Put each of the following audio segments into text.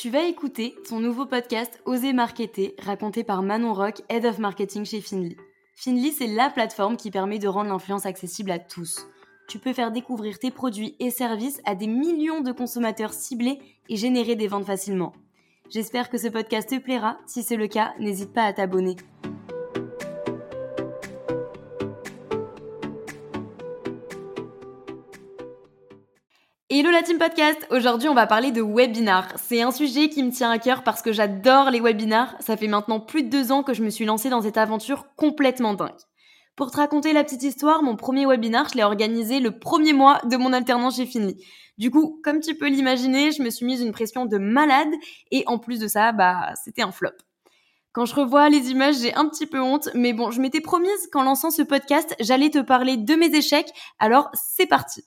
Tu vas écouter ton nouveau podcast Oser Marketer, raconté par Manon Rock, Head of Marketing chez Finly. Finly, c'est la plateforme qui permet de rendre l'influence accessible à tous. Tu peux faire découvrir tes produits et services à des millions de consommateurs ciblés et générer des ventes facilement. J'espère que ce podcast te plaira. Si c'est le cas, n'hésite pas à t'abonner. Hello la team podcast Aujourd'hui on va parler de webinars. C'est un sujet qui me tient à cœur parce que j'adore les webinars. Ça fait maintenant plus de deux ans que je me suis lancée dans cette aventure complètement dingue. Pour te raconter la petite histoire, mon premier webinar, je l'ai organisé le premier mois de mon alternance chez Finly. Du coup, comme tu peux l'imaginer, je me suis mise une pression de malade et en plus de ça, bah c'était un flop. Quand je revois les images, j'ai un petit peu honte, mais bon, je m'étais promise qu'en lançant ce podcast, j'allais te parler de mes échecs, alors c'est parti.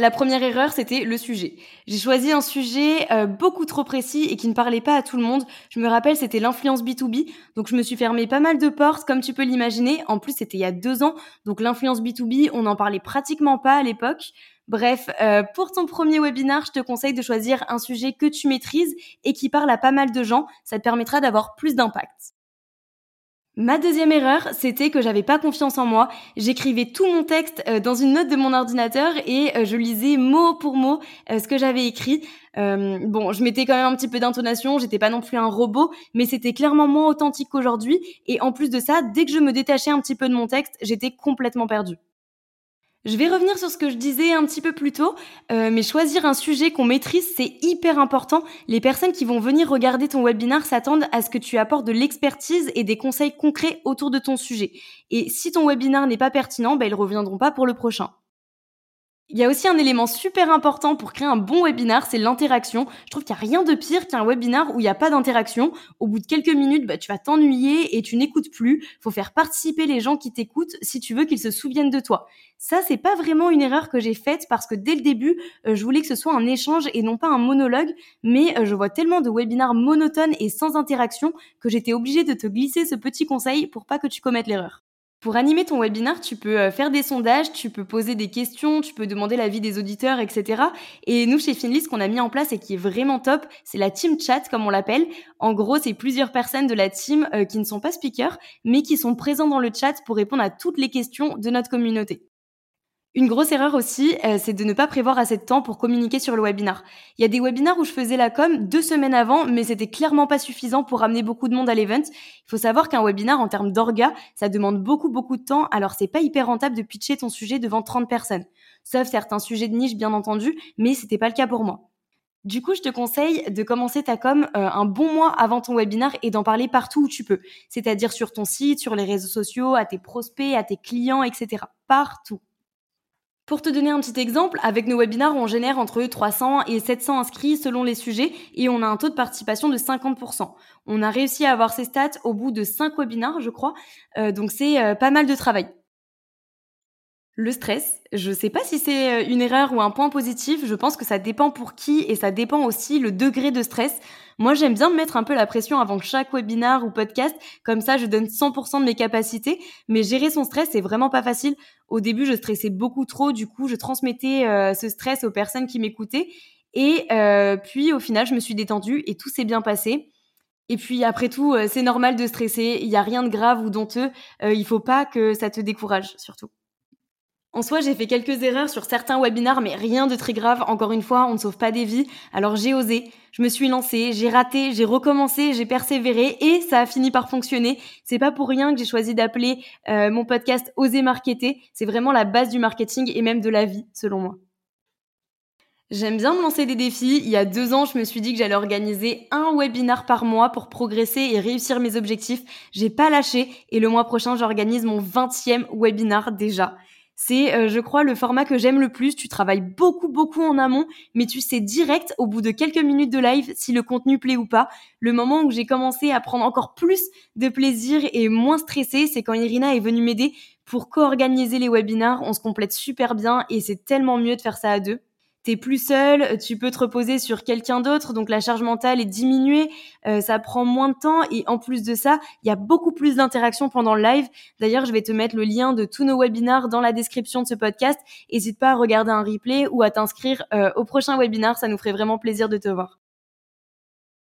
La première erreur, c'était le sujet. J'ai choisi un sujet euh, beaucoup trop précis et qui ne parlait pas à tout le monde. Je me rappelle, c'était l'influence B2B, donc je me suis fermé pas mal de portes, comme tu peux l'imaginer. En plus, c'était il y a deux ans, donc l'influence B2B, on n'en parlait pratiquement pas à l'époque. Bref, euh, pour ton premier webinar, je te conseille de choisir un sujet que tu maîtrises et qui parle à pas mal de gens. Ça te permettra d'avoir plus d'impact. Ma deuxième erreur, c'était que j'avais pas confiance en moi. J'écrivais tout mon texte euh, dans une note de mon ordinateur et euh, je lisais mot pour mot euh, ce que j'avais écrit. bon, je mettais quand même un petit peu d'intonation, j'étais pas non plus un robot, mais c'était clairement moins authentique qu'aujourd'hui. Et en plus de ça, dès que je me détachais un petit peu de mon texte, j'étais complètement perdue. Je vais revenir sur ce que je disais un petit peu plus tôt, euh, mais choisir un sujet qu'on maîtrise, c'est hyper important. Les personnes qui vont venir regarder ton webinar s'attendent à ce que tu apportes de l'expertise et des conseils concrets autour de ton sujet. Et si ton webinar n'est pas pertinent, ben, ils reviendront pas pour le prochain. Il y a aussi un élément super important pour créer un bon webinar, c'est l'interaction. Je trouve qu'il n'y a rien de pire qu'un webinar où il n'y a pas d'interaction. Au bout de quelques minutes, bah, tu vas t'ennuyer et tu n'écoutes plus. Faut faire participer les gens qui t'écoutent si tu veux qu'ils se souviennent de toi. Ça, c'est pas vraiment une erreur que j'ai faite parce que dès le début, euh, je voulais que ce soit un échange et non pas un monologue. Mais euh, je vois tellement de webinars monotones et sans interaction que j'étais obligée de te glisser ce petit conseil pour pas que tu commettes l'erreur. Pour animer ton webinar, tu peux euh, faire des sondages, tu peux poser des questions, tu peux demander l'avis des auditeurs, etc. Et nous, chez Finly, ce qu'on a mis en place et qui est vraiment top, c'est la team chat, comme on l'appelle. En gros, c'est plusieurs personnes de la team euh, qui ne sont pas speakers, mais qui sont présents dans le chat pour répondre à toutes les questions de notre communauté. Une grosse erreur aussi, euh, c'est de ne pas prévoir assez de temps pour communiquer sur le webinar. Il y a des webinars où je faisais la com deux semaines avant, mais c'était clairement pas suffisant pour amener beaucoup de monde à l'event. Il faut savoir qu'un webinar en termes d'orga, ça demande beaucoup beaucoup de temps, alors c'est pas hyper rentable de pitcher ton sujet devant 30 personnes. Sauf certains sujets de niche bien entendu, mais c'était pas le cas pour moi. Du coup, je te conseille de commencer ta com euh, un bon mois avant ton webinar et d'en parler partout où tu peux. C'est-à-dire sur ton site, sur les réseaux sociaux, à tes prospects, à tes clients, etc. Partout. Pour te donner un petit exemple, avec nos webinars, on génère entre 300 et 700 inscrits selon les sujets et on a un taux de participation de 50%. On a réussi à avoir ces stats au bout de 5 webinars, je crois. Euh, donc c'est euh, pas mal de travail. Le stress, je sais pas si c'est euh, une erreur ou un point positif, je pense que ça dépend pour qui et ça dépend aussi le degré de stress. Moi, j'aime bien me mettre un peu la pression avant chaque webinar ou podcast, comme ça je donne 100% de mes capacités, mais gérer son stress, c'est vraiment pas facile. Au début, je stressais beaucoup trop, du coup, je transmettais euh, ce stress aux personnes qui m'écoutaient et euh, puis au final, je me suis détendue et tout s'est bien passé. Et puis après tout, c'est normal de stresser, il n'y a rien de grave ou d'honteux, il faut pas que ça te décourage surtout. En soi, j'ai fait quelques erreurs sur certains webinars, mais rien de très grave. Encore une fois, on ne sauve pas des vies. Alors j'ai osé, je me suis lancée, j'ai raté, j'ai recommencé, j'ai persévéré et ça a fini par fonctionner. C'est pas pour rien que j'ai choisi d'appeler euh, mon podcast Oser marketer. C'est vraiment la base du marketing et même de la vie, selon moi. J'aime bien me lancer des défis. Il y a deux ans, je me suis dit que j'allais organiser un webinar par mois pour progresser et réussir mes objectifs. J'ai pas lâché et le mois prochain, j'organise mon 20e webinar déjà. C'est, euh, je crois, le format que j'aime le plus. Tu travailles beaucoup, beaucoup en amont, mais tu sais direct, au bout de quelques minutes de live, si le contenu plaît ou pas. Le moment où j'ai commencé à prendre encore plus de plaisir et moins stressé, c'est quand Irina est venue m'aider pour co-organiser les webinars. On se complète super bien et c'est tellement mieux de faire ça à deux t'es plus seul, tu peux te reposer sur quelqu'un d'autre, donc la charge mentale est diminuée, euh, ça prend moins de temps et en plus de ça, il y a beaucoup plus d'interactions pendant le live. D'ailleurs, je vais te mettre le lien de tous nos webinars dans la description de ce podcast. N'hésite pas à regarder un replay ou à t'inscrire euh, au prochain webinar, ça nous ferait vraiment plaisir de te voir.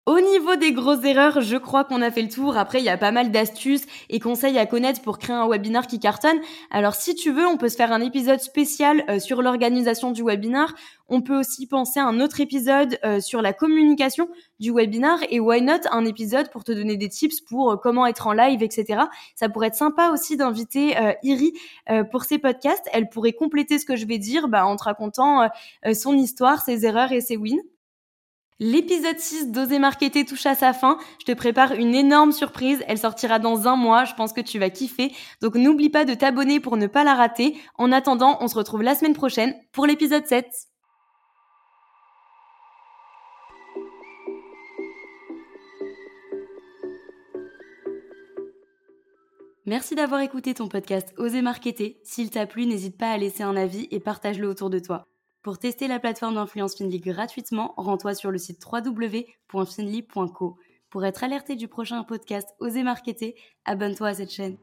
Au niveau des grosses erreurs, je crois qu'on a fait le tour. Après, il y a pas mal d'astuces et conseils à connaître pour créer un webinar qui cartonne. Alors, si tu veux, on peut se faire un épisode spécial euh, sur l'organisation du webinar. On peut aussi penser à un autre épisode euh, sur la communication du webinar et why not un épisode pour te donner des tips pour euh, comment être en live, etc. Ça pourrait être sympa aussi d'inviter Iri pour ses podcasts. Elle pourrait compléter ce que je vais dire bah, en te racontant son histoire, ses erreurs et ses wins. L'épisode 6 d'Oser Marketer touche à sa fin. Je te prépare une énorme surprise. Elle sortira dans un mois. Je pense que tu vas kiffer. Donc n'oublie pas de t'abonner pour ne pas la rater. En attendant, on se retrouve la semaine prochaine pour l'épisode 7. Merci d'avoir écouté ton podcast Oser Marketer. S'il t'a plu, n'hésite pas à laisser un avis et partage-le autour de toi. Pour tester la plateforme d'influence Finly gratuitement, rends-toi sur le site www.finly.co. Pour être alerté du prochain podcast Oser Marketer, abonne-toi à cette chaîne.